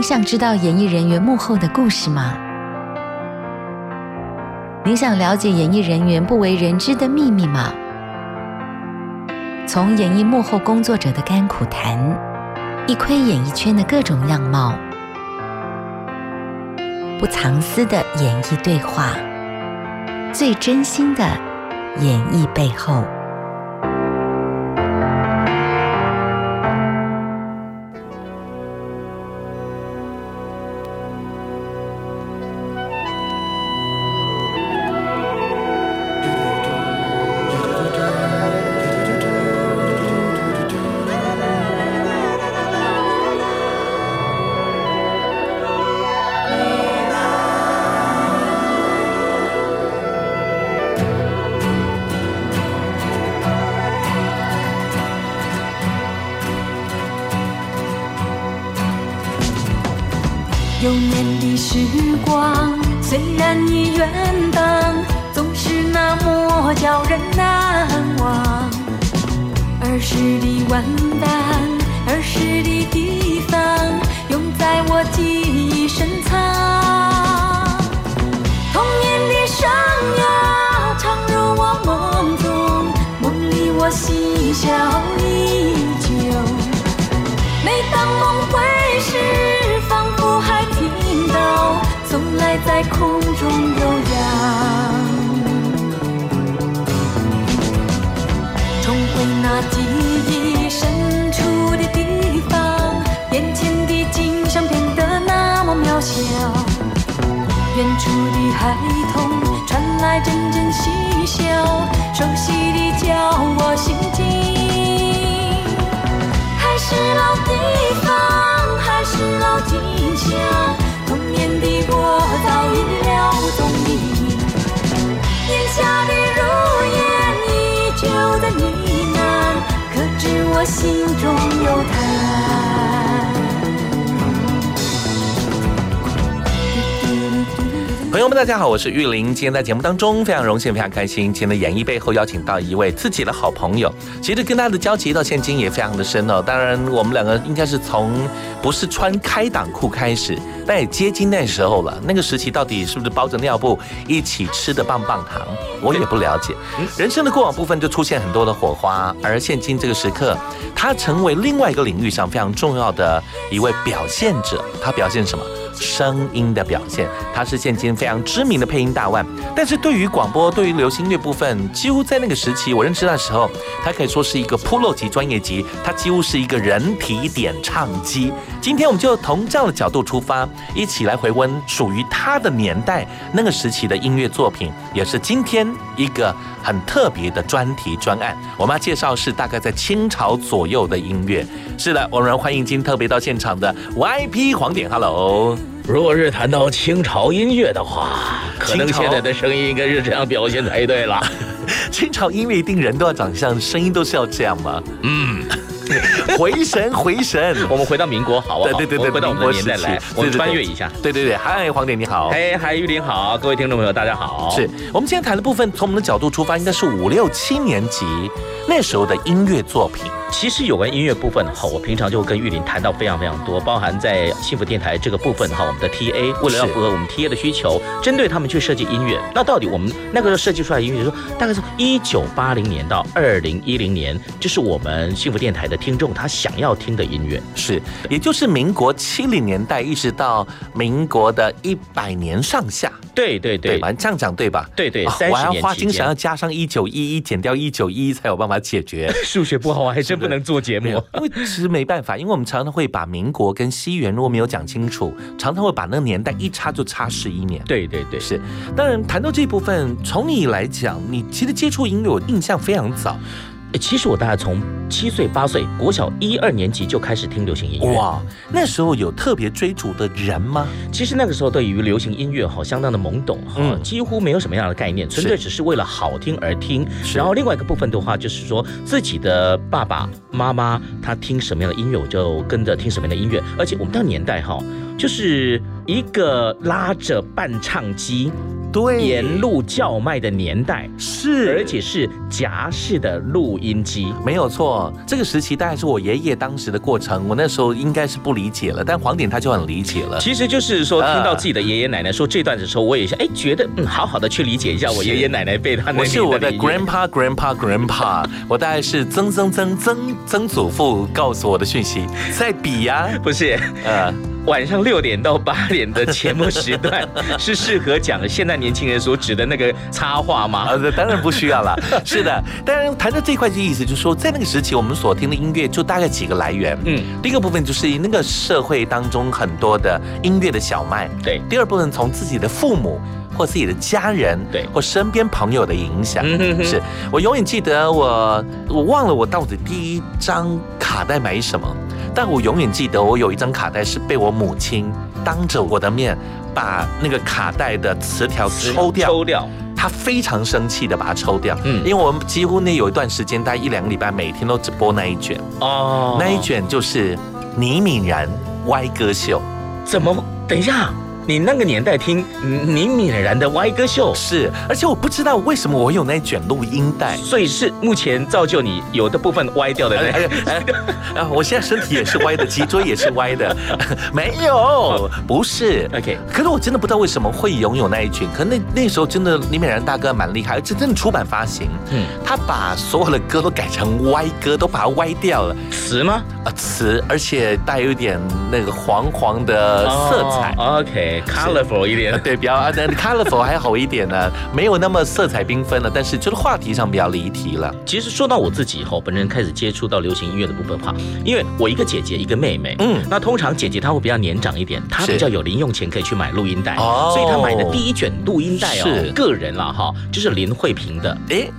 您想知道演艺人员幕后的故事吗？您想了解演艺人员不为人知的秘密吗？从演艺幕后工作者的甘苦谈。一窥演艺圈的各种样貌，不藏私的演艺对话，最真心的演绎背后。在空中悠扬，重回那记忆深处的地方，眼前的景象变得那么渺小，远处的孩童传来阵阵嬉笑，熟悉的叫我心惊，还是老地方，还是老景象。年的我早已了踪影，眼下的如烟已久的你喃？可知我心中有叹？朋友们，大家好，我是玉林。今天在节目当中，非常荣幸，非常开心。今天的演绎背后邀请到一位自己的好朋友，其实跟他的交集到现今也非常的深哦。当然，我们两个应该是从不是穿开裆裤开始，但也接近那时候了。那个时期到底是不是包着尿布一起吃的棒棒糖，我也不了解。人生的过往部分就出现很多的火花，而现今这个时刻，他成为另外一个领域上非常重要的一位表现者。他表现什么？声音的表现，他是现今非常知名的配音大腕。但是对于广播、对于流行乐部分，几乎在那个时期，我认识的时候，他可以说是一个 pro 级、专业级，他几乎是一个人体点唱机。今天我们就从这样的角度出发，一起来回温属于他的年代那个时期的音乐作品，也是今天一个很特别的专题专案。我们要介绍是大概在清朝左右的音乐。是的，我们欢迎今天特别到现场的 YP 黄点，Hello。若是谈到清朝音乐的话，可能现在的声音应该是这样表现才对了。清朝音乐一定人都要长相，声音都是要这样吗？嗯。回神，回神！我们回到民国，好不好？对对对对，回到我们的年代来，我们穿越一下。对对对，嗨，黄点你好，哎，嗨，玉林好，各位听众朋友大家好。是我们今天谈的部分，从我们的角度出发，应该是五六七年级那时候的音乐作品。其实有关音乐部分哈，我平常就跟玉林谈到非常非常多，包含在幸福电台这个部分哈，我们的 TA 为了要符合我们 TA 的需求，针对他们去设计音乐。那到底我们那个时候设计出来的音乐，说大概是一九八零年到二零一零年，就是我们幸福电台的听众他想要听的音乐，是，也就是民国七零年代一直到民国的一百年上下。对对对，反正这样讲对吧？对对，我还要花精神要加上一九一一，减掉一九一一才有办法解决。数学不好，我还真不能做节目。因为其实没办法，因为我们常常会把民国跟西元如果没有讲清楚，常常会把那个年代一差就差十一年。对对对，是。当然谈到这部分，从你来讲，你其实接触音乐，我印象非常早。诶其实我大概从七岁八岁，国小一二年级就开始听流行音乐。哇，那时候有特别追逐的人吗？其实那个时候对于流行音乐哈相当的懵懂哈，嗯几乎没有什么样的概念，纯粹只是为了好听而听。然后另外一个部分的话，就是说自己的爸爸妈妈他听什么样的音乐，我就跟着听什么样的音乐。而且我们那个年代哈，就是一个拉着伴唱机对。沿路叫卖的年代，是，而且是夹式的录音机。没有错，这个时期大概是我爷爷当时的过程，我那时候应该是不理解了，但黄典他就很理解了。其实就是说，啊听到自己的爷爷奶奶说这段的时候，我也是哎，觉得嗯，好好的去理解一下我是。爷爷奶奶被他那我是我的 grandpa grandpa grandpa，我大概是曾曾曾曾曾祖父告诉我的讯息，在比呀、不是。呃，晚上六点到八点的节目时段 是适合讲现在年轻人所指的那个插画吗？当然不需要了。是的，当然谈到这一块的意思，就是说，在那个时期，我们所听的音乐就大概几个来源。嗯，第一个部分就是那个社会当中很多的音乐的小麦。对，第二部分从自己的父母或自己的家人，对或身边朋友的影响。是我永远记得我，我忘了我到底第一张卡带买什么，但我永远记得我有一张卡带是被我母亲当着我的面把那个卡带的磁条抽掉。抽掉，她非常生气的把它抽掉，嗯。因为我们几乎那有一段时间，大概一两个礼拜，每天都只播那一卷，哦。那一卷就是倪敏然歪歌秀，怎么？等一下，你那个年代听倪敏然的歪歌秀，是，而且我不知道为什么我有那一卷录音带。所以是目前造就你有的部分歪掉的那哎。哎哎！啊，我现在身体也是歪的，脊椎也是歪的，没有，不是。OK，可是我真的不知道为什么会拥有那一卷。可那那时候真的李美然大哥蛮厉害，而且真的出版发行，嗯，他把所有的歌都改成歪歌，都把它歪掉了。词吗？啊，词，而且带有一点那个黄黄的色彩。哦 OK，colorful 一点。对，比较 colorful 还好一点呢，没有那么色彩缤纷了，但是就是话题上比较离题了。其实说到我自己以后，本人开始接触到流行音乐的部分哈，因为我一个姐姐一个妹妹，嗯嗯，那通常姐姐她会比较年长一点，她比较有零用钱可以去买录音带，哦所以她买的第一卷录音带是哦，个人了哈，就是林慧萍的，诶，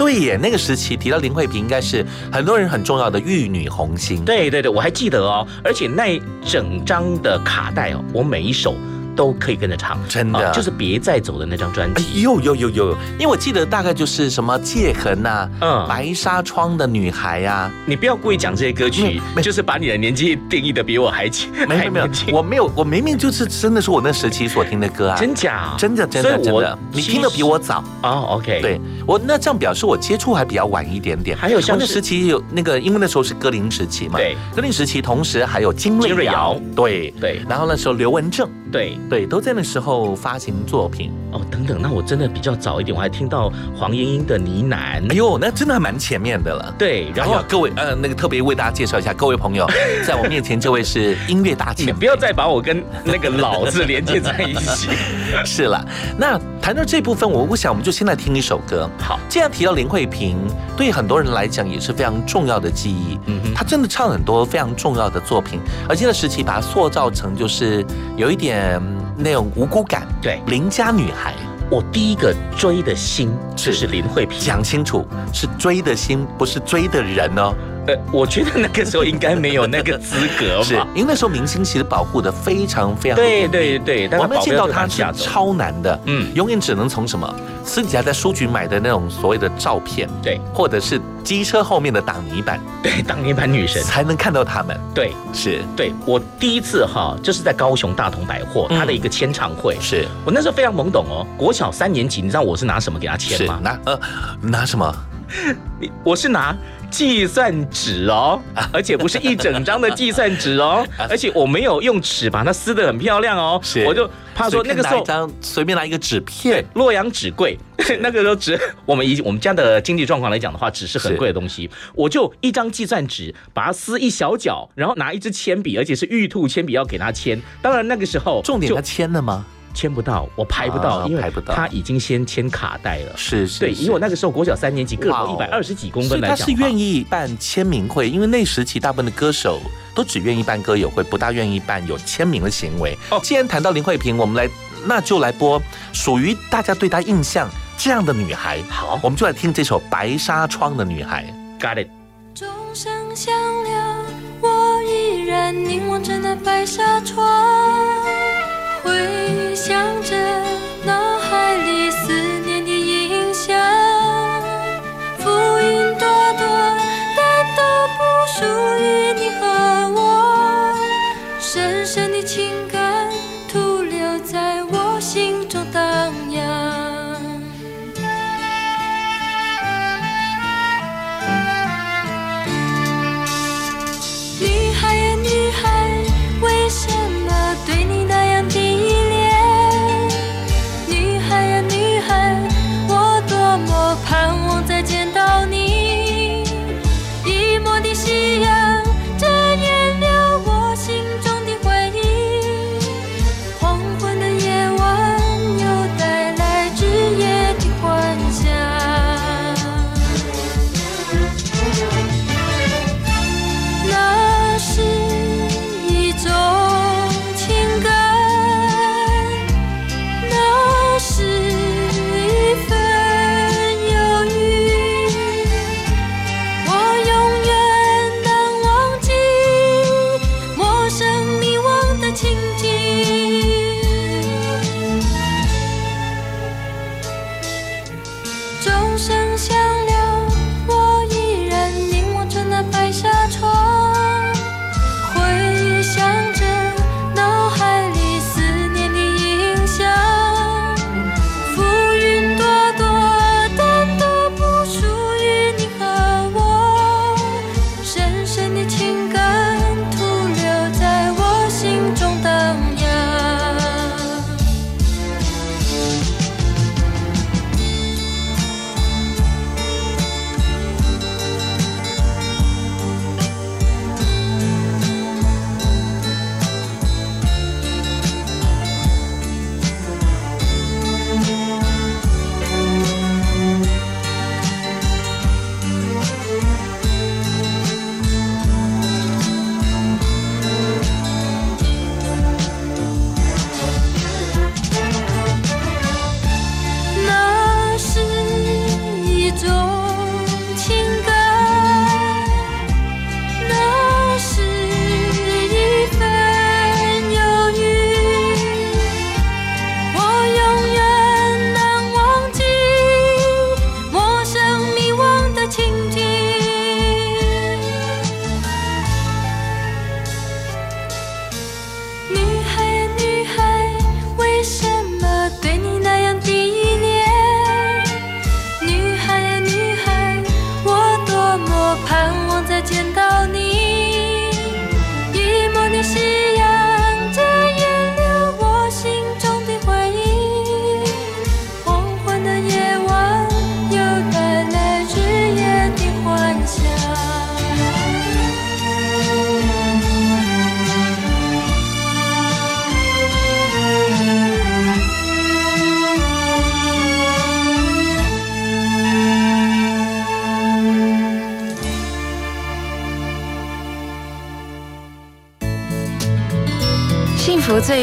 对耶，那个时期提到林慧萍，应该是很多人很重要的玉女红星。对对对，我还记得哦，而且那整张的卡带哦，我每一首都可以跟着唱，真的。啊就是别再走的那张专哎辑，有有有有，因为我记得大概就是什么界痕呐、嗯。白纱窗的女孩呀、你不要故意讲这些歌曲，就是把你的年纪定义的比我还轻，没有没有我没有，我明明就是真的是我那时期所听的歌啊，真假？真的真的真的，你听的比我早。哦，OK，对我那这样表示我接触还比较晚一点点。还有像那时期有那个，因为那时候是歌林时期嘛，对，歌林时期同时还有金金瑞瑶，对。对。然后那时候刘文正，对。对，都在那时候发行作品。哦，等等，那我真的比较早一点，我还听到黄莺莺的呢喃。哎呦，那真的还蛮前面的了。对，然后各位呃，那个特别为大家介绍一下，各位朋友，在我面前这位是音乐大你前不要再把我跟那个老字连接在一起。是了。那谈到这部分，我我想我们就先来听一首歌。好，既然提到林慧萍，对很多人来讲也是非常重要的记忆。嗯哼，她真的唱很多非常重要的作品，而且那时期把她塑造成就是有一点嗯那种无辜感，对邻家女孩。我第一个追的星就是林慧萍。讲清楚，是追的心，不是追的人哦。呃，我觉得那个时候应该没有那个资格 是嘛。因为那时候明星其实保护的非常非常的对对对，但我们见到他是。超难的，嗯，永远只能从什么私底下在书局买的那种所谓的照片，对或者是机车后面的挡泥板，对，挡泥板女神。才能看到他们。对是对，我第一次哈，就是在高雄大同百货嗯他的一个签唱会。是我那时候非常懵懂哦，国小三年级，你知道我是拿什么给他签吗？拿呃拿什么？你 我是拿计算纸哦，而且不是一整张的计算纸哦，而且我没有用尺把它撕得很漂亮哦，是我就怕说那个时候随便拿一。张随便拿一个纸片，洛阳纸贵，那个时候纸，我们以我们家的经济状况来讲的话，纸是很贵的东西。我就一张计算纸，把它撕一小角，然后拿一支铅笔，而且是玉兔铅笔要给他签。当然那个时候重点他签了吗？签不到，我排不到，因为啊排不到他已经先签卡带了。是是，对，是以我那个时候国小三年级，个头一百二十几公分来讲的话，是愿意办签名会，因为那时期大部分的歌手都只愿意办歌友会，不大愿意办有签名的行为。哦既然谈到林慧萍，我们来那就来播属于大家对她印象这样的女孩。好。我们就来听这首《白纱窗的女孩》。Got it。钟声响了，我依然凝望着那白纱窗，回想着脑海里思念的影像。浮云朵朵，但都不属于你和我。深深的情感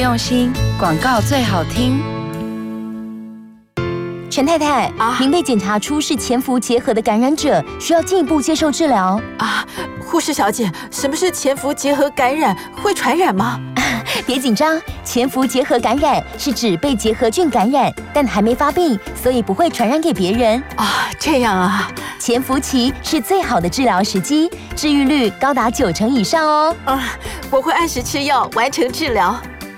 用心，广告最好听。陈太太，啊您被检查出是潜伏结核的感染者，需要进一步接受治疗。啊，护士小姐，什么是潜伏结核感染？会传染吗？别紧张，潜伏结核感染是指被结核菌感染，但还没发病，所以不会传染给别人。啊，这样啊，潜伏期是最好的治疗时机，治愈率高达九成以上哦。啊，我会按时吃药，完成治疗。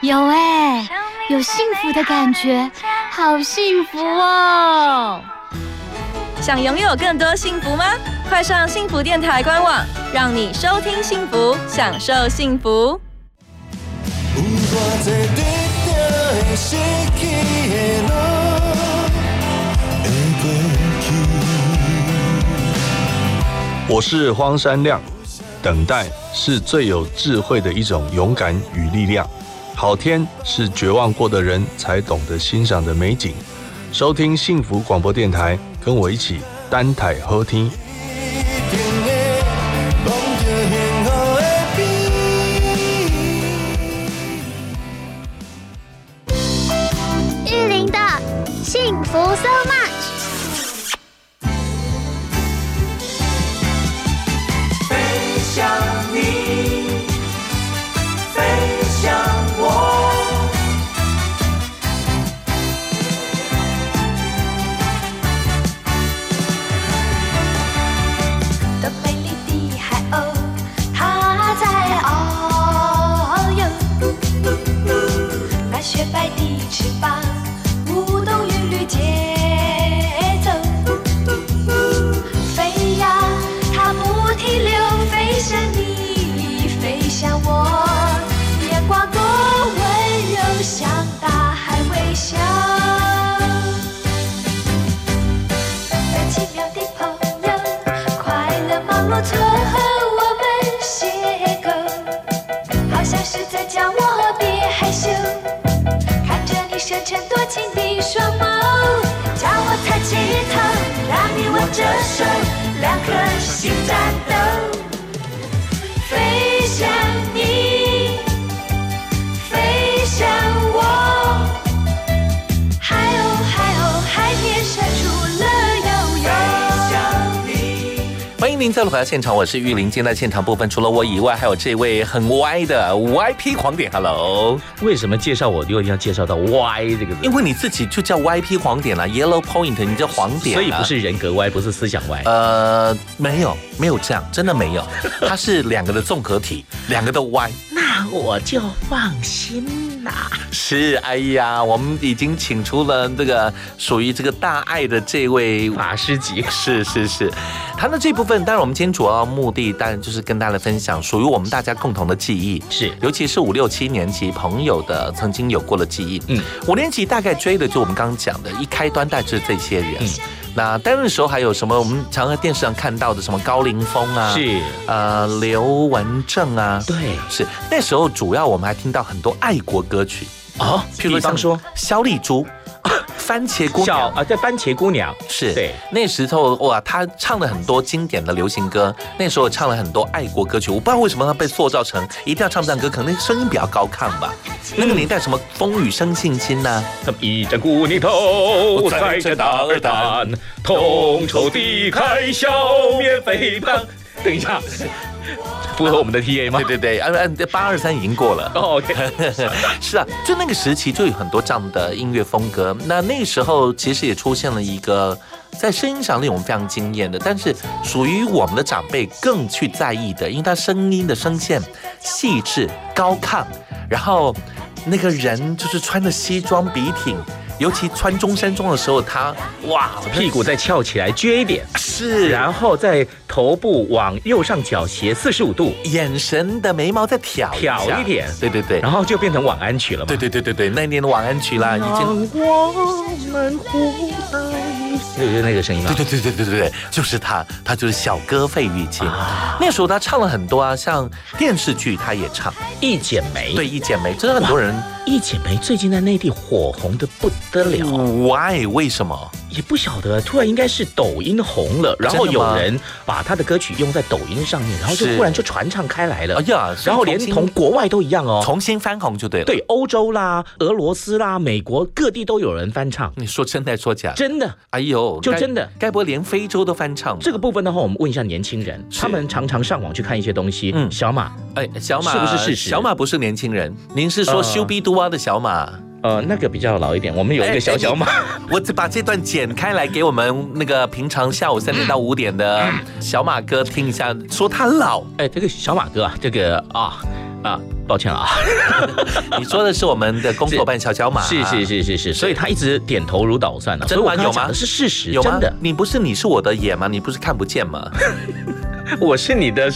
有哎，有幸福的感觉，好幸福哦！想拥有更多幸福吗？快上幸福电台官网，让你收听幸福，享受幸福。我是荒山亮，等待是最有智慧的一种勇敢与力量。好天是绝望过的人才懂得欣赏的美景。收听幸福广播电台，跟我一起单台喝听。握着手，再度回到现场，我是玉林。今天在现场部分，除了我以外，还有这位很歪的 YP 黄点。Hello，为什么介绍我又要介绍到歪这个字？因为你自己就叫 YP 黄点啦，Yellow Point，你叫黄点啊，所以不是人格歪，不是思想歪。呃，没有，没有这样，真的没有，它是两个的综合体，两个都歪。那我就放心啦。是，哎呀，我们已经请出了这个属于这个大爱的这位法师级，是是是。谈到这部分，当然我们今天主要目的当然就是跟大家分享属于我们大家共同的记忆，是，尤其是五六七年级朋友的曾经有过的记忆。嗯，五年级大概追的就我们刚刚讲的，一开端大致这些人。嗯。那但那时候还有什么？我们常在电视上看到的什么高凌风啊，是呃刘文正啊，对，是那时候主要我们还听到很多爱国歌曲啊，譬如像说肖丽珠。番茄姑娘啊，对，番茄姑娘是对。那时候哇，她唱了很多经典的流行歌，那时候唱了很多爱国歌曲。我不知道为什么她被塑造成一定要唱这样歌，可能声音比较高亢吧。那个年代什么风雨生信心呐，什么一阵姑娘头，再着大二蛋，同仇敌忾，消灭诽谤。等一下。符合我们的 TA 吗？对对对，按按八二三已经过了。哦，OK，是啊，就那个时期就有很多这样的音乐风格。那那时候其实也出现了一个在声音上令我们非常惊艳的，但是属于我们的长辈更去在意的，因为他声音的声线细致高亢，然后那个人就是穿着西装笔挺。尤其穿中山装的时候，他哇，屁股再翘起来撅一点，是，然后在头部往右上角斜四十五度，眼神的眉毛再挑挑一点，对对对，然后就变成晚安曲了嘛。对对对对对，那年的晚安曲啦，已经。我们互道就是那个声音吗？对对对对对对对，就是他，他就是小哥费玉清。那时候他唱了很多啊，像电视剧他也唱《一剪梅》，对《一剪梅》，真的很多人。《一剪梅》最近在内地火红的不得了，Why？为什么？也不晓得，突然应该是抖音红了，然后有人把他的歌曲用在抖音上面，然后就忽然就传唱开来了。哎呀，然后连同国外都一样哦，重新翻红就对了。对，欧洲啦、俄罗斯啦、美国各地都有人翻唱。你说真的说假？真的。哎呦，就真的，该不会连非洲都翻唱？这个部分的话，我们问一下年轻人，他们常常上网去看一些东西。嗯，小马，哎，小马是不是事实？小马不是年轻人，您是说修比杜瓦的小马？呃，那个比较老一点，我们有一个小小马，我只把这段剪开来给我们那个平常下午三点到五点的小马哥听一下，说他老。哎，这个小马哥啊，这个啊啊，抱歉了啊，你说的是我们的工作办小小马，是是是是是，所以他一直点头如捣蒜的，真的有吗？是事实，有真的。你不是你是我的眼吗？你不是看不见吗？我是你的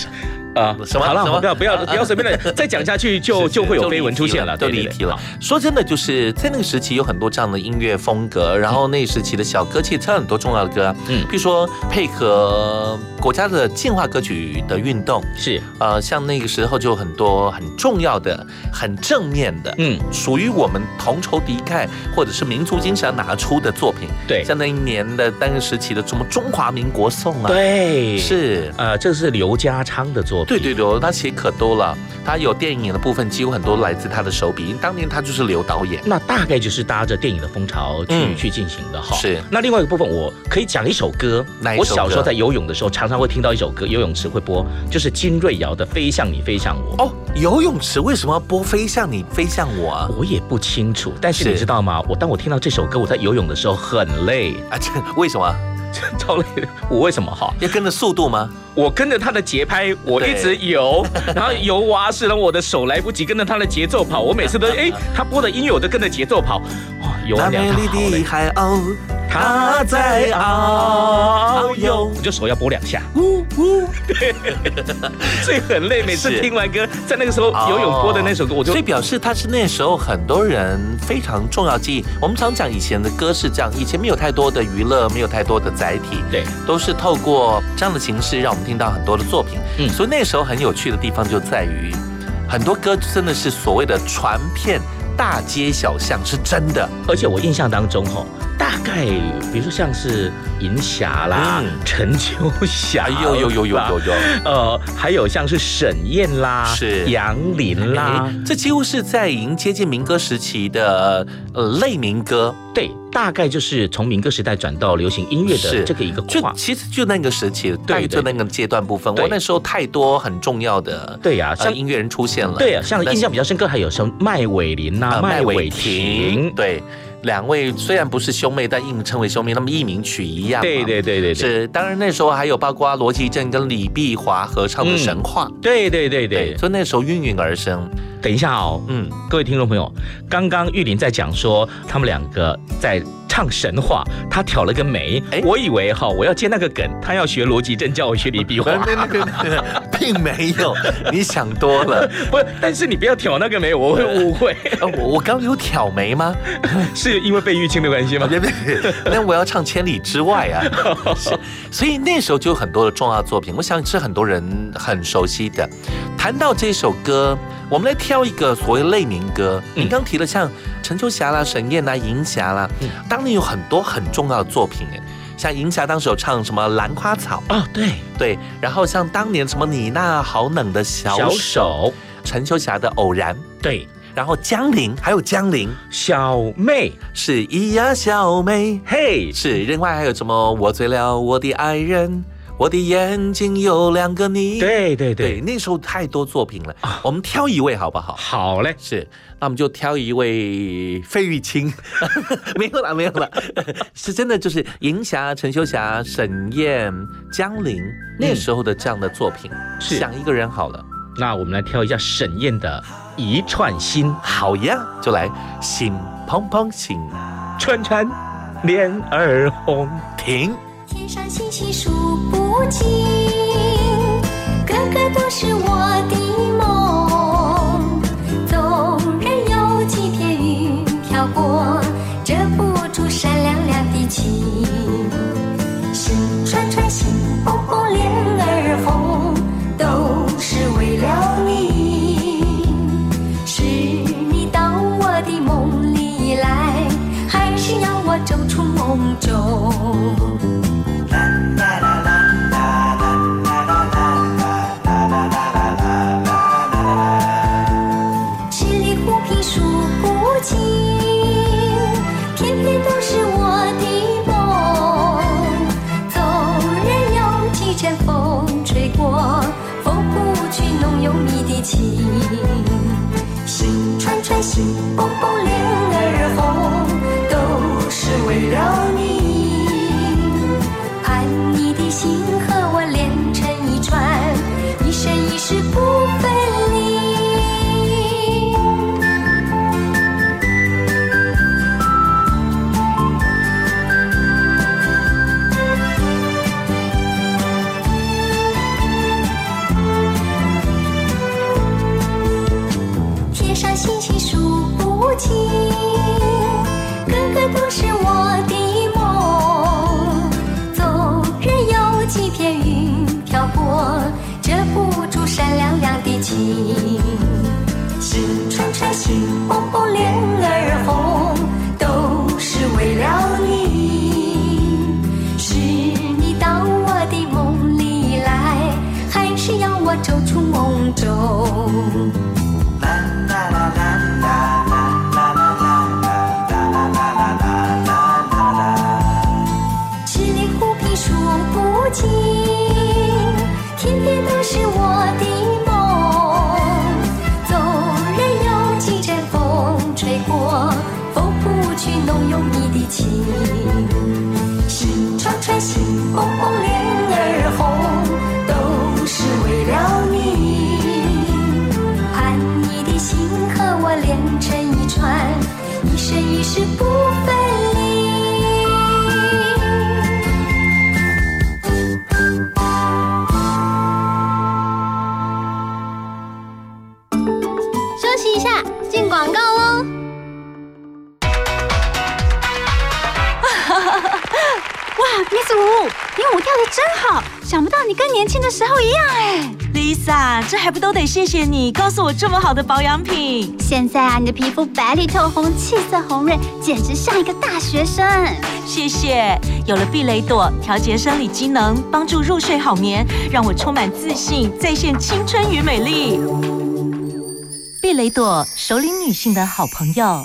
啊，什么好了，不要不要不要随便的，再讲下去 就就会有绯闻出现了，都对对对离题了。说真的，就是在那个时期有很多这样的音乐风格，然后那个时期的小歌其实唱很多重要的歌，嗯。比如说配合国家的进化歌曲的运动，是。呃，像那个时候就很多很重要的、很正面的，嗯，属于我们同仇敌忾或者是民族精神要拿出的作品。对。像那一年的那个时期的什么中华民国颂啊，，对，是。呃，这是刘家昌的作品，对对对，他写可多了，他有电影的部分，几乎很多来自他的手笔。因为当年他就是刘导演，那大概就是搭着电影的风潮去、嗯去进行的哈。是那另外一个部分，我可以讲一首歌。哪一首歌我小时候在游泳的时候，常常会听到一首歌，游泳池会播，就是金瑞瑶的《飞向你，飞向我》。哦，游泳池为什么要播《飞向你，飞向我》啊？我也不清楚，但是是你知道吗？我当我听到这首歌，我在游泳的时候很累，啊，这为什么 超累的。我为什么哈？要跟着速度吗？我跟着他的节拍，我一直游，然后游蛙式，然后我的手来不及跟着他的节奏跑，我每次都 哎，他播的音乐我都跟着节奏跑，哇，游那完两美丽趟好累的。海鸥，它在遨游。我就手要拨两下，呜呜，对，所以很累。每次听完歌，在那个时候游泳播的那首歌，我就所以表示他是那时候很多人非常重要记忆。我们常讲以前的歌是这样，以前没有太多的娱乐，没有太多的载体，对，都是透过这样的形式让我们听到很多的作品。嗯所以那时候很有趣的地方就在于，很多歌真的是所谓的传遍大街小巷，是真的。而且我印象当中哈，大概比如说像是银霞啦、嗯陈秋霞啦，哎呦呦呦呦呦呦！呃，还有像是沈燕啦、是杨林啦哎，这几乎是在已经接近民歌时期的呃类民歌，对，大概就是从民歌时代转到流行音乐的是这个一个就跨。其实就那个时期，大概对就那个阶段部分。对我那时候太多很重要的对呀、像呃音乐人出现了，对呀，像印象比较深刻，还有什么麦伟林呐、呃麦伟霆，对。两位虽然不是兄妹，但硬称为兄妹，那么艺名曲一样。对对对对对，是，当然那时候还有包括罗琦正跟李碧华合唱的《神话》对对对对。所以那时候应运而生。等一下哦，嗯，各位听众朋友，刚刚玉林在讲说他们两个在唱神话，他挑了个眉，我以为哈我要接那个梗，他要学罗吉正，叫我学李碧华，并没有，你想多了。不是，但是你不要挑那个眉，我会误会。呃我我刚有挑眉吗？是因为被玉清的关系吗？那我要唱千里之外啊。是，所以那时候就有很多的重要作品，我想是很多人很熟悉的。谈到这首歌，我们来挑一个所谓类民歌。您刚提了像陈秋霞啦、沈燕啦、银霞啦，当年有很多很重要的作品哎。像银霞当时有唱什么《兰花草》哦，对。对，然后像当年什么你那好冷的小小手，陈秋霞的《偶然》，对，然后江玲还有江玲小妹，是咿呀小妹，嘿，是，另外还有什么？我醉了我的爱人，我的眼睛有两个你。对对对，对，那时候太多作品了，我们挑一位好不好？好嘞，是，那我们就挑一位费玉清，没有了，没有了，是真的就是银霞、陈秋霞、沈燕、江玲那时候的这样的作品。是。想一个人好了，那我们来挑一下沈燕的《一串心》，好呀，就来心怦怦心串串脸儿红，停。天上星星数不尽，个个都是我的情。心串串，心蹦蹦，脸儿红，都是为了你。是你到我的梦里来，还是要我走出梦中？心，蹦蹦，脸儿红，都是为了你。盼你的心和我连成一串，一生一世不手？的真好，想不到你跟年轻的时候一样哎。Lisa，这还不都得谢谢你告诉我这么好的保养品？现在啊，你的皮肤白里透红，气色红润，简直像一个大学生。谢谢，有了避雷朵调节生理机能，帮助入睡好眠，让我充满自信，再现青春与美丽。避雷朵，首领女性的好朋友。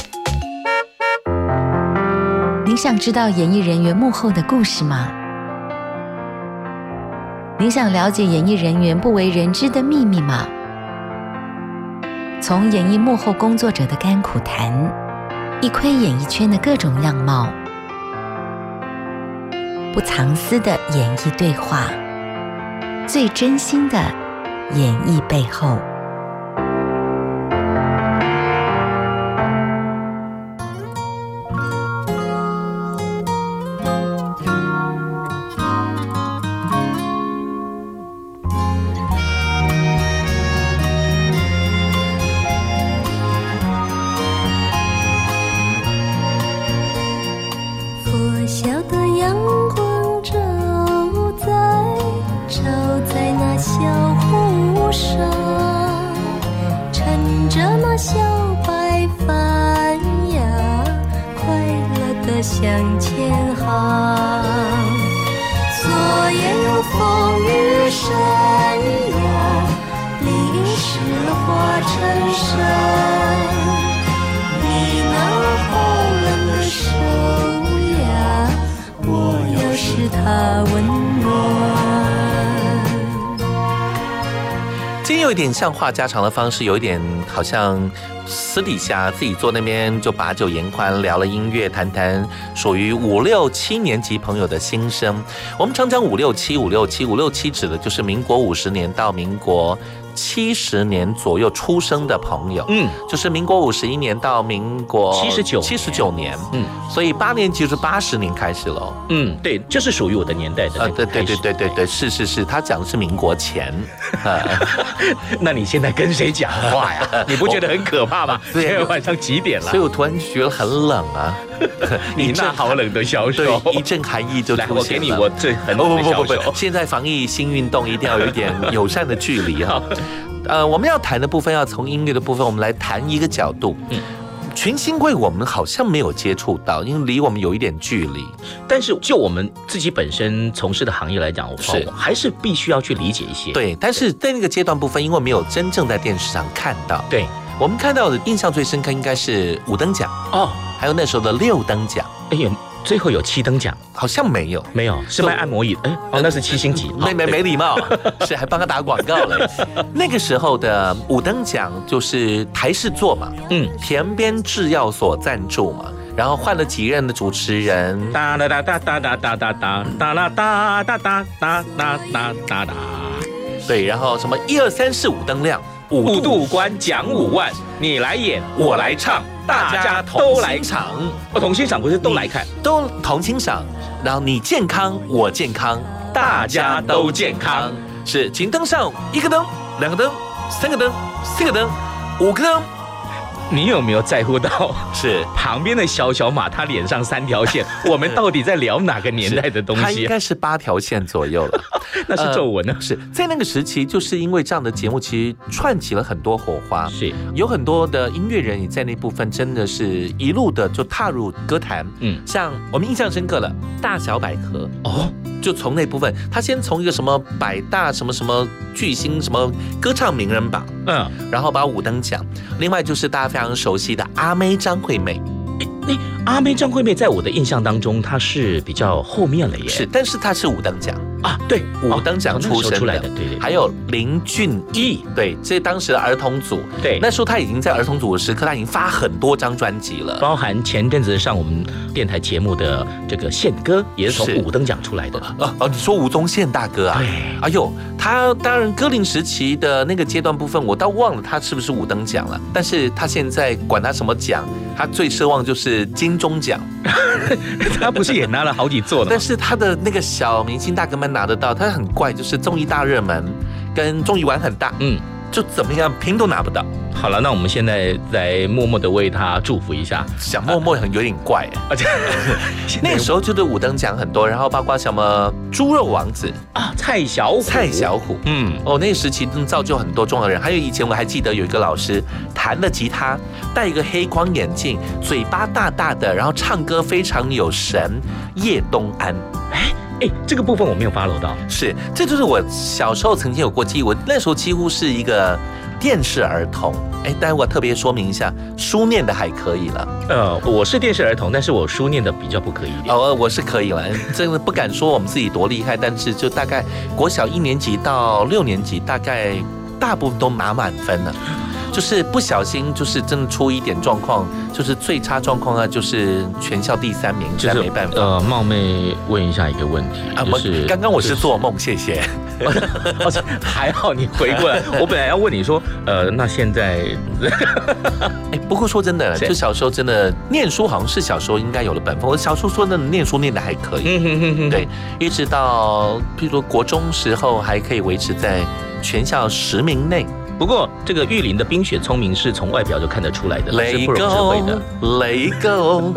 您想知道演艺人员幕后的故事吗？您想了解演艺人员不为人知的秘密吗？从演艺幕后工作者的甘苦谈，一窥演艺圈的各种样貌，不藏私的演艺对话，最真心的演艺背后。像话家常的方式，有一点好像私底下自己坐那边就把酒言欢，聊了音乐，谈谈属于五六七年级朋友的心声。我们常讲五六七五六七五六七指的就是民国五十年到民国七十年左右出生的朋友，嗯，就是民国五十一年到民国七十九七十九年，嗯，所以八年级就是八十年开始了。嗯，对，这是属于我的年代的呃，对对对对对对，是是是，他讲的是民国前，呃，那你现在跟谁讲话呀？你不觉得很可怕吗？对现在晚上几点了所以？我突然觉得很冷啊，你那好冷的小手，对，一阵寒意就来，出我给你现了我最很不冷的小不不不。现在防疫新运动一定要有一点友善的距离哈。呃，我们要谈的部分要从音乐的部分，我们来谈一个角度。嗯群星会我们好像没有接触到，因为离我们有一点距离。但是就我们自己本身从事的行业来讲，是哦还是必须要去理解一些。对，但是在那个阶段部分，因为没有真正在电视上看到，对，我们看到的印象最深刻应该是五等奖哦，还有那时候的六等奖，哎呦，最后有七等奖，好像没有。没有是卖按摩椅，哎，哦，那是七星级，没没没礼貌，是还帮他打广告了。那个时候的五等奖就是台视做嘛，嗯，田边制药所赞助嘛，然后换了几任的主持人，哒哒哒哒哒哒哒哒哒哒啦哒哒哒哒哒哒哒哒。对，然后什么一二三四五灯亮，五度关奖五万，你来演，我来唱，大家都来同欣赏，哦，同欣赏不是都来看，都同欣赏，然后你健康，我健康，大家都健康。是，请登上一个灯，两个灯，三个灯，四个灯，五个灯。你有没有在乎到是 旁边的小小马，他脸上三条线？我们到底在聊哪个年代的东西应？该是八条线左右了。那是皱纹呢？是在那个时期，就是因为这样的节目，其实串起了很多火花。是有很多的音乐人也在那部分真的是一路的就踏入歌坛。嗯，像我们印象深刻了，大小百合哦，就从那部分，他先从一个什么百大什么什么巨星什么歌唱名人榜，嗯，然后把五等奖，另外就是大家非常熟悉的阿妹张惠妹。那阿妹张惠妹在我的印象当中，她是比较后面了耶。是，但是她是五等奖啊，对，五等奖出身时候出来的，对对。还有林俊逸，对，这当时的儿童组，对那时候他已经在儿童组的时刻，他已经发很多张专辑了，包含前阵子上我们电台节目的这个宪哥，也是从是五等奖出来的。哦哦，你说吴宗宪大哥啊？对，哎呦，他当然歌龄时期的那个阶段部分，我倒忘了他是不是五等奖了。但是他现在管他什么奖，他最奢望就是金钟奖。他不是也拿了好几座了但？是他的那个小明星大哥们拿得到，他很怪，就是综艺大热门跟综艺玩很大，嗯，就怎么样拼都拿不到。好了，那我们现在来默默的为他祝福一下。想默默很有点怪哎，而且 那个时候就是五等奖很多，然后包括什么猪肉王子啊，蔡小虎，蔡小虎，嗯，哦，那个时期真的造就很多重要的人。还有以前我还记得有一个老师弹了吉他，戴一个黑框眼镜，嘴巴大大的，然后唱歌非常有神，叶东安。哎，这个部分我没有 follow 到。是，这就是我小时候曾经有过记忆。我那时候几乎是一个电视儿童。哎，但我特别说明一下，书念的还可以了。呃，我是电视儿童，但是我书念的比较不可以一点。哦，我是可以了，真的不敢说我们自己多厉害，但是就大概国小一年级到六年级，大概大部分都拿满分了。就是不小心，就是真的出一点状况，就是最差状况啊，就是全校第三名，实在没办法。呃，冒昧问一下一个问题，就是刚刚我是做梦，谢谢。而且还好你回过来，我本来要问你说，呃，那现在，哎，不过说真的，就小时候真的念书，好像是小时候应该有了本分。我小时候说真的，念书念的还可以，对，一直到譬如说国中时候还可以维持在全校十名内。不过这个玉林的冰雪聪明是从外表就看得出来的，是 Let 不容的。let go，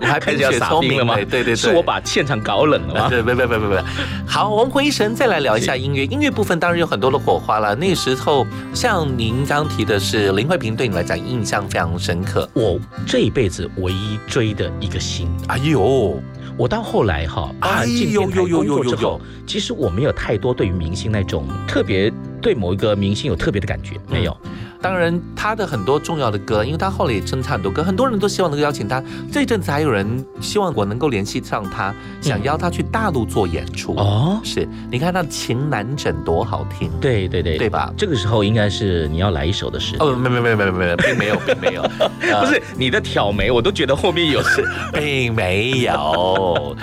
我还冰雪聪明了吗？对对对，是我把现场搞冷了吗？对，别别别别别，好，我们回神再来聊一下音乐。音乐部分当然有很多的火花了。那时候，像您刚提的是林慧萍，对你来讲印象非常深刻。我这一辈子唯一追的一个星，哎呦，我到后来哈，包含进电台工作之后，其实我没有太多对于明星那种特别对某一个明星有特别的感觉，没有。当然，他的很多重要的歌，因为他后来也真唱很多歌，很多人都希望能够邀请他。这阵子还有人希望我能够联系上他，想邀他去大陆做演出。哦，是，你看他《情难枕》多好听，对对对，对吧？这个时候应该是你要来一首的时候。哦，没没没没没没，并没有，并没有，不是你的挑眉，我都觉得后面有事，并没有。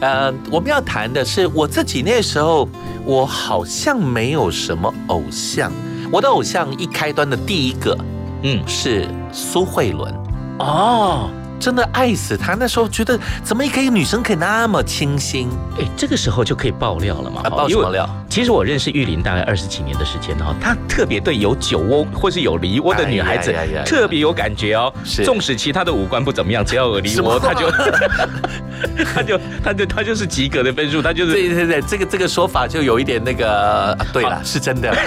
呃，我们要谈的是我自己那时候，我好像没有什么偶像。我的偶像一开端的第一个，嗯，是苏慧伦。哦，真的爱死他。那时候觉得，怎么一个女生可以那么清新？哎，这个时候就可以爆料了嘛？啊爆什么料？其实我认识玉林大概二十几年的时间哈，她特别对有酒窝或是有梨窝的女孩子特别有感觉哦。是纵使其他的五官不怎么样，只要有梨窝，她就 他就他就他就是及格的分数，他就是对对对，这个这个说法就有一点那个，啊对了，是真的。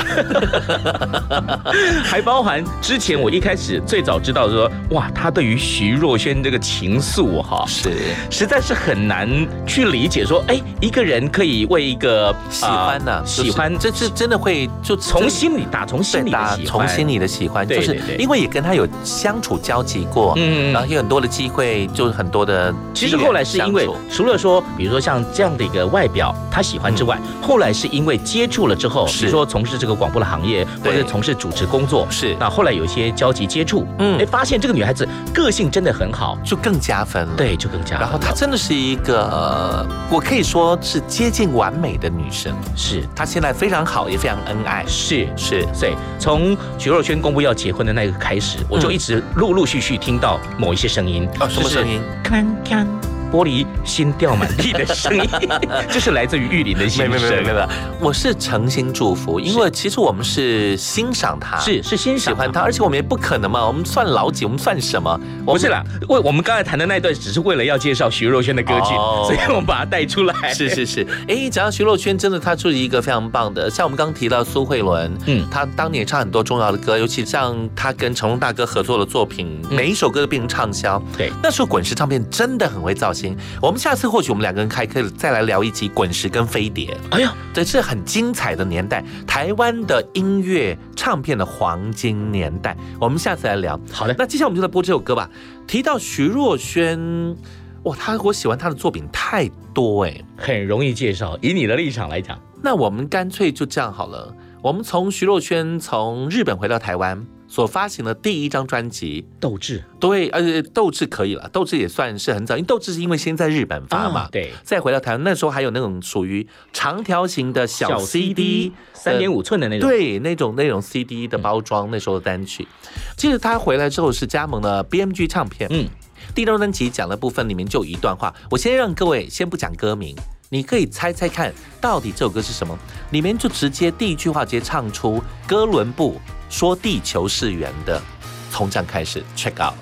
还包含之前我一开始最早知道说，哇，他对于徐若瑄这个情愫哈，是。实在是很难去理解说，哎，一个人可以为一个喜欢呢、呃喜欢，这这真的会就从心里打从心里打，从心里的喜欢，就是因为也跟他有相处交集过，嗯然后有很多的机会，就是很多的其实后来是因为除了说，比如说像这样的一个外表他喜欢之外，后来是因为接触了之后，比如说从事这个广播的行业，或者从事主持工作，是。那后来有一些交集接触，嗯。哎，发现这个女孩子个性真的很好，就更加分了。对，就更加分。然后她真的是一个，呃我可以说是接近完美的女生。是她现在非常好，也非常恩爱。是是，所以从徐若瑄公布要结婚的那个开始，我就一直陆陆续续听到某一些声音。哦什么声音？锵锵。玻璃心掉满地的声音，这是来自于玉林的心声。没有没有没有我是诚心祝福，因为其实我们是欣赏他，是是欣赏喜欢他，而且我们也不可能嘛，我们算老几，我们算什么？不是啦，为我们刚才谈的那段，只是为了要介绍徐若瑄的歌剧，哦所以我们把它带出来。是是是，哎，讲到徐若瑄，真的她就是一个非常棒的，像我们刚刚提到苏慧伦，嗯，她当年唱很多重要的歌，尤其像她跟成龙大哥合作的作品，每一首歌都变成畅销。对，那时候滚石唱片真的很会造型。我们下次或许我们两个人还可以再来聊一集滚石跟飞碟。哎呀，这是很精彩的年代，台湾的音乐唱片的黄金年代。我们下次来聊。好的，那接下来我们就来播这首歌吧。提到徐若瑄，哇，她我喜欢她的作品太多哎、很容易介绍。以你的立场来讲，那我们干脆就这样好了。我们从徐若瑄从日本回到台湾所发行的第一张专辑《斗志》，对，而且，斗志可以了，斗志也算是很早，因为斗志是因为先在日本发嘛，啊对，再回到台湾，那时候还有那种属于长条形的小小 CD，三点五寸的那种。对，那种那种 CD 的包装，那时候的单曲。其实他回来之后是加盟了 BMG 唱片，嗯，第六专辑讲的部分里面就有一段话，我先让各位先不讲歌名。你可以猜猜看，到底这首歌是什么？里面就直接第一句话直接唱出哥伦布说地球是圆的，从这开始 check out。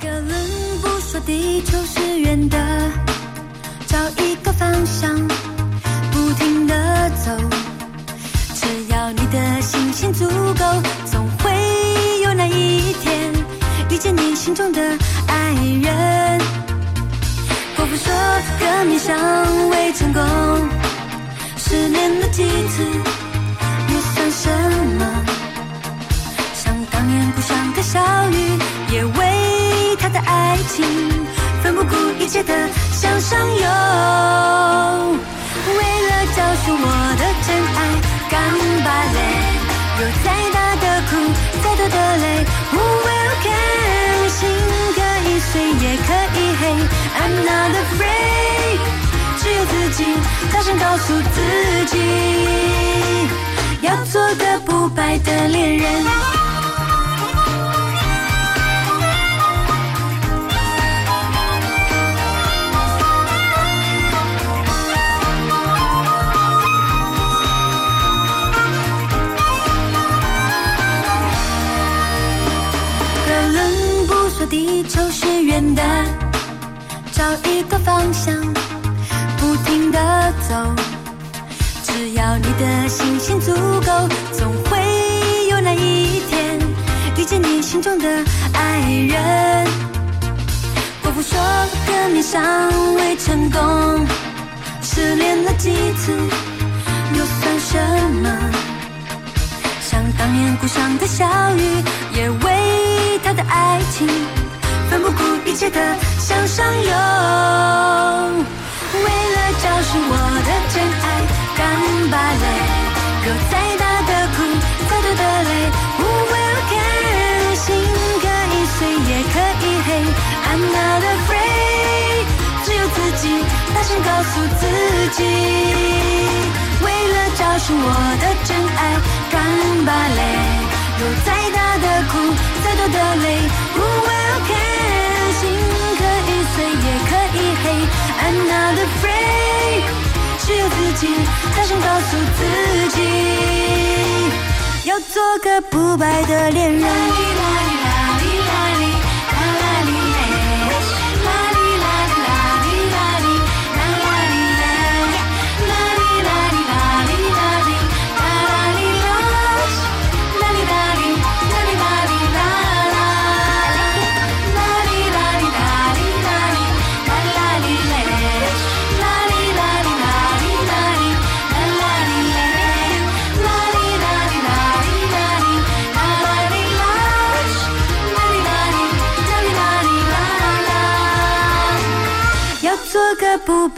哥伦布说地球是圆的，找一个方向，不停的走。只要你的信心足够，总会有那一天遇见你心中的爱人。国父说革命尚未成功，失恋了几次又算什么？想当年故乡的小雨，也为他的爱情奋不顾一切的向上游。为了教训我的真爱，干巴泪！有再大的苦，再多的泪，Who will care？心可以碎，也可以黑，I'm not afraid。只有自己大声告诉自己，要做个不败的恋人。说地球是圆的，找一个方向，不停的走。只要你的信心足够，总会有那一天遇见你心中的爱人。国父说革命尚未成功，失恋了几次又算什么？想当年故乡的小雨，也为他的爱情奋不顾一切的向上游。为了找寻我的真爱，干巴嘞！有再大的苦，再多的累，Who will care？心可以碎，也可以黑，I'm not afraid。只有自己大声告诉自己，为了找寻我的真爱，干巴嘞！的苦再多的累不为 ok 心可以碎也可以黑。I'm not afraid，只有自己大声告诉自己，要做个不败的恋人。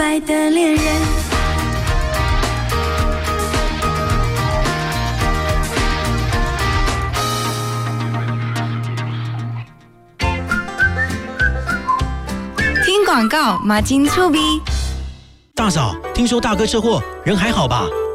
爱的恋人。听广告，马金粗逼。大嫂，听说大哥车祸，人还好吧？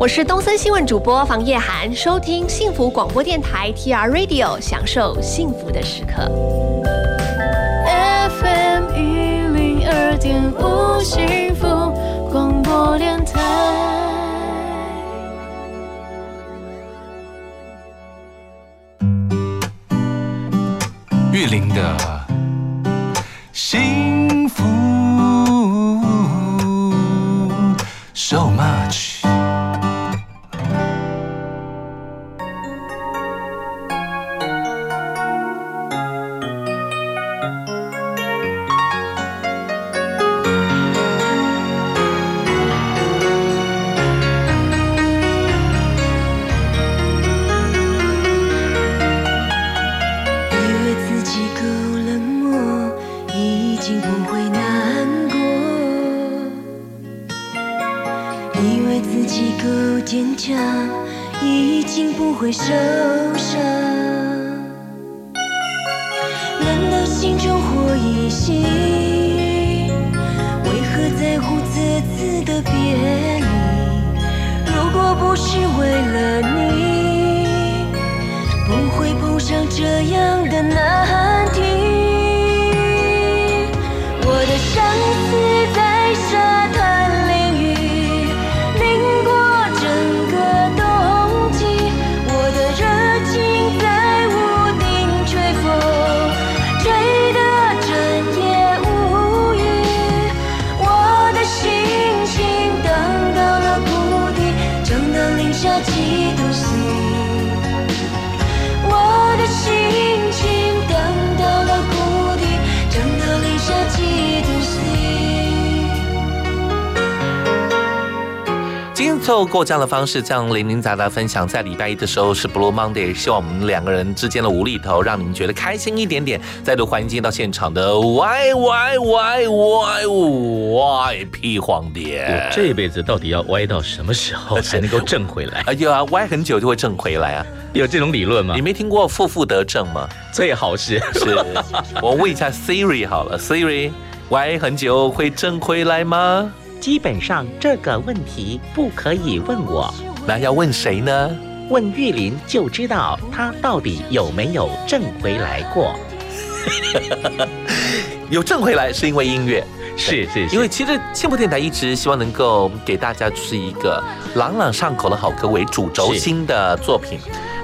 我是东森新闻主播房叶涵，收听幸福广播电台 TR Radio，享受幸福的时刻。FM 一零二点五幸福广播电台。玉林的幸福，so much。样的透过这样的方式，这样零零杂杂分享，在礼拜一的时候是 Blue Monday，希望我们两个人之间的无厘头，让你们觉得开心一点点。再度欢迎今天到现场的 Y Y Y Y Y P 黄蝶我，这辈子到底要歪到什么时候才能够正回来？哎呀，歪很久就会正回来啊！有这种理论吗？你没听过负负得正吗？最好是是，我问一下 Siri 好了，Siri，歪很久会正回来吗？基本上这个问题不可以问我，那要问谁呢？问玉林就知道他到底有没有挣回来过。有挣回来是因为音乐，是是是因为其实幸福电台一直希望能够给大家就是一个朗朗上口的好歌为主轴心的作品。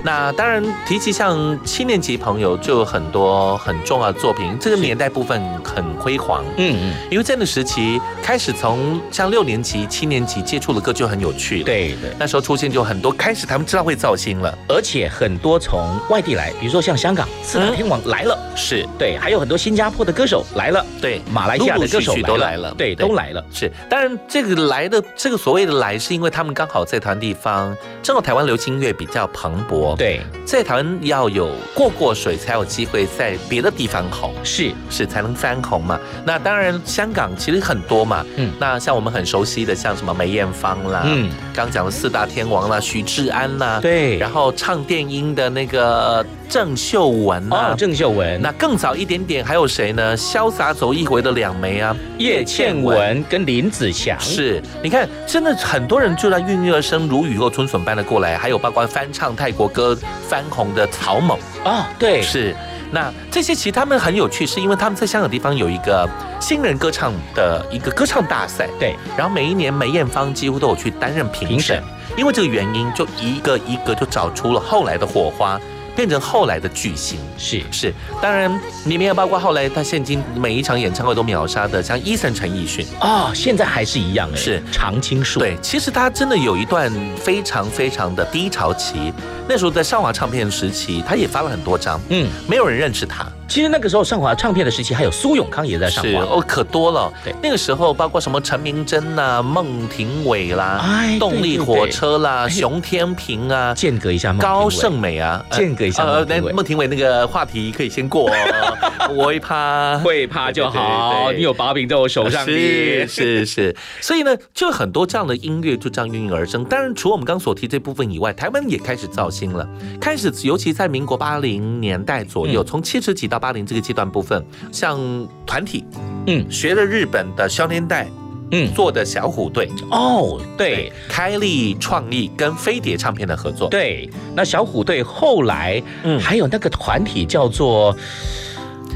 那当然提起像七年级朋友，就有很多很重要的作品，这个年代部分很辉煌。嗯嗯，因为这样的时期开始从像六年级、七年级接触的歌就很有趣了。对对，那时候出现就很多，开始他们知道会造星了，而且很多从外地来，比如说像香港四大天王来了，是。对，还有很多新加坡的歌手来了，对，马来西亚的歌手都来了。对，对。都来了。是，当然这个来的这个所谓的来，是因为他们刚好在台湾地方，正好台湾流行音乐比较蓬勃，对，在台湾要有过过水，才有机会在别的地方红，是。是才能翻红嘛。那当然香港其实很多嘛，嗯，那像我们很熟悉的，像什么梅艳芳啦，嗯，刚讲的四大天王啦，徐志安啦，对。然后唱电音的那个郑秀文啊，哦，郑秀文，那更早一点点还有谁呢？潇洒走一回的两枚啊，叶倩文跟林子祥，是，你看，真的很多人就在孕育而生，如雨后春笋般的过来，还有包括翻唱泰国歌翻红的曹猛。啊，对，是。那这些其实他们很有趣，是因为他们在香港地方有一个新人歌唱的一个歌唱大赛，对，然后每一年梅艳芳几乎都有去担任评审，因为这个原因，就一个一个就找出了后来的火花。变成后来的巨星。是。是，当然里面也包括后来他现今每一场演唱会都秒杀的，像伊森陈奕迅。哦，现在还是一样哎，是。常青树。对，其实他真的有一段非常非常的低潮期，那时候在上华唱片时期，他也发了很多张，嗯，没有人认识他。其实那个时候上华唱片的时期，还有苏永康也在上华，哦，可多了。对，那个时候包括什么陈明真呐、孟庭苇啦、哎动力火车啦、哎熊天平啊、间隔一下孟高胜美啊，呃间隔一下呃，孟庭苇。那孟庭苇那个话题可以先过哦，我会怕，会怕就好，你有把柄在我手上是是是，所以呢，就很多这样的音乐就这样应运而生。当然，除了我们刚所提这部分以外，台湾也开始造星了。开始，尤其在民国八零年代左右，嗯。从七十几到八零这个阶段部分，像团体，嗯，学了日本的少年代。嗯，做的小虎队哦，对，开立创意跟飞碟唱片的合作，对，那小虎队后来，嗯，还有那个团体叫做，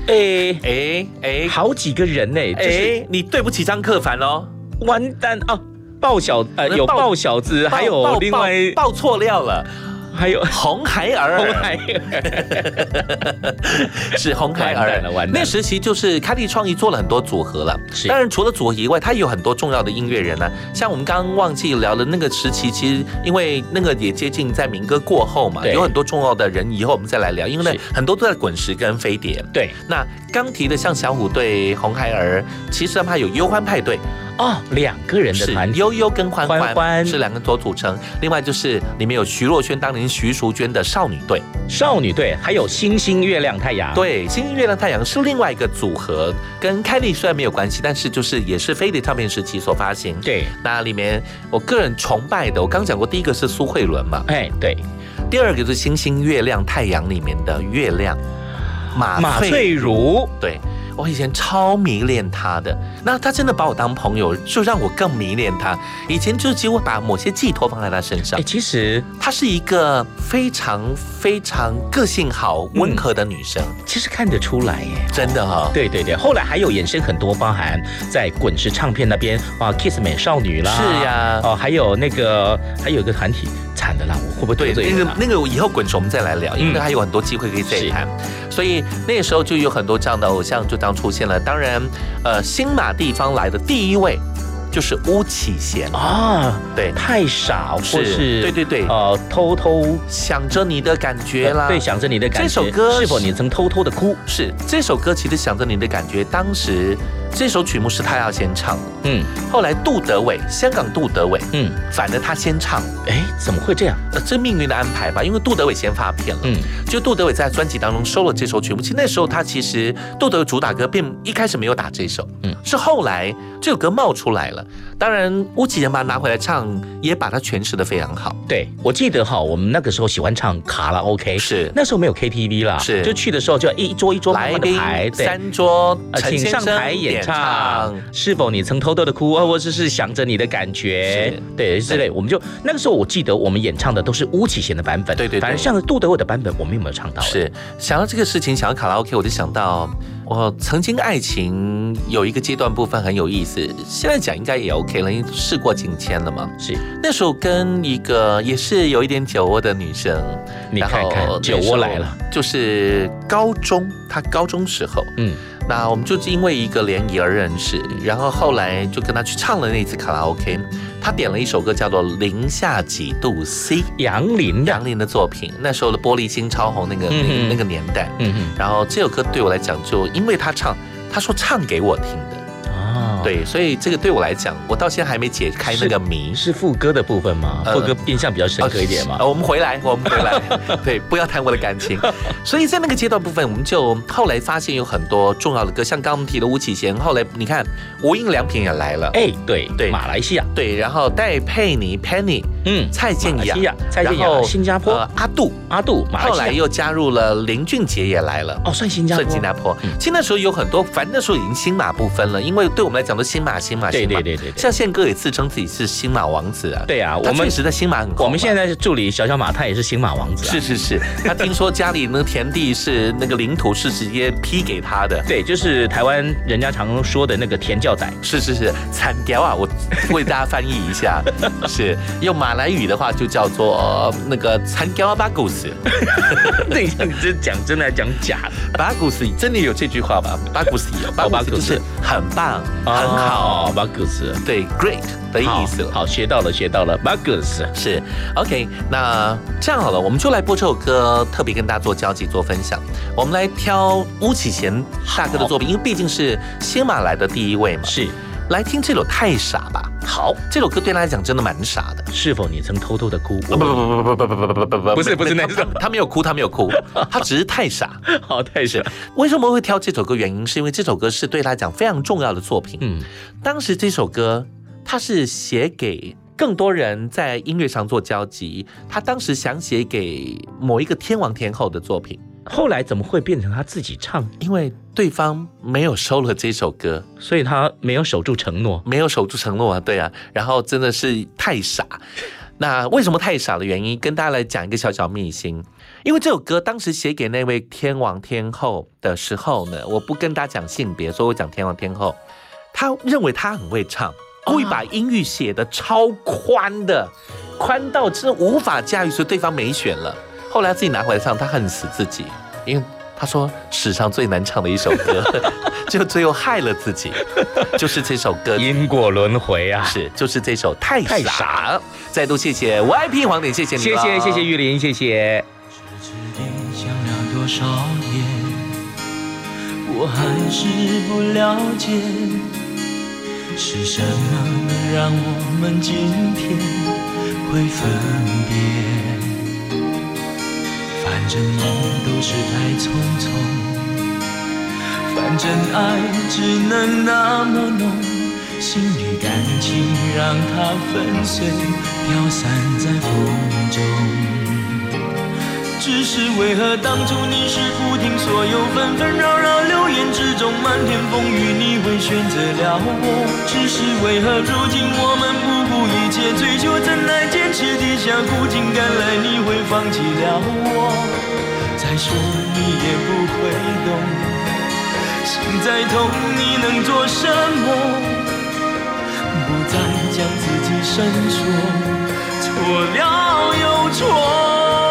哎哎哎，好几个人呢，哎，你对不起张克凡哦，完蛋啊！爆小呃有豹豹小子，还有报另外报报错料了。还有 红孩儿，红孩儿。是红孩儿那时期就是开立创意做了很多组合了，是。当然除了组合以外，他也有很多重要的音乐人呢、像我们刚刚忘记聊的那个时期，其实因为那个也接近在民歌过后嘛，有很多重要的人，以后我们再来聊，因为呢很多都在滚石跟飞碟。对，那刚提的像小虎队、红孩儿，其实他们还有忧欢派对。哦，两个人的团体，悠悠跟欢欢欢欢。是两个所组成，另外就是里面有徐若瑄当年徐淑娟的少女队，少女队，还有星星、月亮、太阳，对，星星月亮太阳是另外一个组合，跟凯莉虽然没有关系，但是就是也是飞碟唱片时期所发行。对，那里面我个人崇拜的，我刚讲过，第一个是苏慧伦嘛，哎，对，第二个是星星月亮太阳里面的月亮马马翠如，对。我以前超迷恋她的，那她真的把我当朋友，就让我更迷恋她。以前就几乎把某些寄托放在她身上。哎，其实她是一个非常非常个性好、温和的女生，其实看得出来耶，真的哈、对对对，后来还有衍生很多，包含在滚石唱片那边啊，Kiss 美少女啦，是呀。哦，还有那个还有一个团体，惨的啦，我会不会得对，那个罪人啊？那个以后滚熟我们再来聊，因为嗯还有很多机会可以再谈。所以那个时候就有很多这样的偶像就当出现了。当然，呃，新马地方来的第一位就是巫启贤啊，对，太傻，或是对对对，呃，偷偷想着你的感觉啦，对，想着你的感觉，这首歌是否你曾偷偷的哭？是这首歌，其实想着你的感觉，当时这首曲目是他要先唱。的，嗯，后来杜德伟，香港杜德伟，嗯，反正他先唱，哎，怎么会这样？呃，这命运的安排吧，因为杜德伟先发片了，嗯，就杜德伟在专辑当中收了这首曲目，其实那时候他其实杜德伟主打歌并一开始没有打这首，嗯，是后来这首歌冒出来了，当然巫启贤把它拿回来唱，也把它诠释的非常好，对，我记得哈，我们那个时候喜欢唱卡拉 OK，是。那时候没有 KTV 啦，是。就去的时候就一桌一桌排，三桌，呃，请上台演唱，是否你曾偷偷的哭，或者是想着你的感觉，对之类，我们就那个时候我记得我们演唱的都是巫启贤的版本，对对对。反正像杜德伟的版本我们有没有唱到？是。想到这个事情，想到卡拉 OK，我就想到我曾经爱情有一个阶段部分很有意思，现在讲应该也 OK 了，因为事过境迁了嘛。是。那时候跟一个也是有一点酒窝的女生，你看看酒窝来了，就是高中，她高中时候，嗯，那我们就是因为一个联谊而认识，然后后来就跟他去唱了那次卡拉 OK，他点了一首歌叫做《零下几度 C》，杨林杨林的作品，那时候的玻璃心超红那个、那个嗯那个年代，嗯嗯，然后这首歌对我来讲，就因为他唱，他说唱给我听的，哦，对，所以这个对我来讲，我到现在还没解开那个谜。是副歌的部分吗？呃副歌印象比较深刻一点嘛呃，。我们回来，我们回来，对，不要谈我的感情。所以在那个阶段部分，我们就后来发现有很多重要的歌，像刚刚我们提的吴启贤，后来你看无印良品也来了，哎，对对马来西亚，对，然后戴佩妮 Penny，嗯，蔡健雅然后新加坡呃阿杜，阿杜，马来西亚后来又加入了林俊杰也来了。哦，算新加坡，算新加坡，其实那时候有很多，反正那时候已经新马不分了，因为对我们来讲都新马新马对新马。对对对像宪哥也自称自己是新马王子啊。对啊，我们他确实在新马很。我们现在是助理小小马，他也是新马王子啊。是是是，他听说家里那个田地是那个领土是直接批给他的。对，就是台湾人家常说的那个田教仔。是是是，惨雕啊！我为大家翻译一下，是用马来语的话就叫做、那个惨屌巴古斯。等一下，你这讲真的还讲假的？巴古斯真的有这句话吧？巴古斯有，巴古斯就是很棒、很好，，Marcus，对，great 的意思了。好，学到了，学到了，，Magus 是 OK。那这样好了，我们就来播这首歌，特别跟大家做交集、做分享。我们来挑巫启贤大哥的作品，因为毕竟是新马来的第一位嘛。是，来听这首《太傻》吧。好，这首歌对他来讲真的蛮傻的。是否你曾偷偷的哭？不不不不不不不不不不不不是不是那首他没有哭，他没有哭，他只是太傻。好，太傻。为什么会挑这首歌？原因是因为这首歌是对他来讲非常重要的作品。嗯，当时这首歌他是写给更多人在音乐上做交集，他当时想写给某一个天王天后的作品。后来怎么会变成他自己唱？因为对方没有收了这首歌，所以他没有守住承诺，没有守住承诺啊，对啊，然后真的是太傻。那为什么太傻的原因，跟大家来讲一个小小秘辛。因为这首歌当时写给那位天王天后的时候呢，我不跟大家讲性别，所以我讲天王天后。他认为他很会唱，故意把音域写的超宽的，宽到真的无法驾驭，所以对方没选了。后来自己拿回来唱，他恨死自己，因为他说史上最难唱的一首歌，就最后害了自己，就是这首歌因果轮回啊，是就是这首太太傻傻。再度谢谢 VIP 黄点，谢谢你谢，谢谢谢玉林，谢谢。想了多少年，我还是不了解，是什么能让我们今天会分别？反正梦都是太匆匆，反正爱只能那么浓，心里感情让它粉碎，飘散在风中。只是为何当初你是不听所有纷纷扰扰流言之中漫天风雨，你会选择了我？只是为何如今我们不顾一切追求真爱，坚持底下苦尽甘来，你会放弃了我？再说你也不会懂，心再痛你能做什么？不再将自己深锁，错了又错。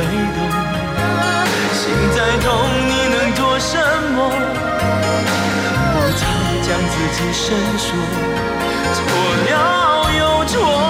被动，心再痛，你能做什么？我曾将自己深锁，错了又错。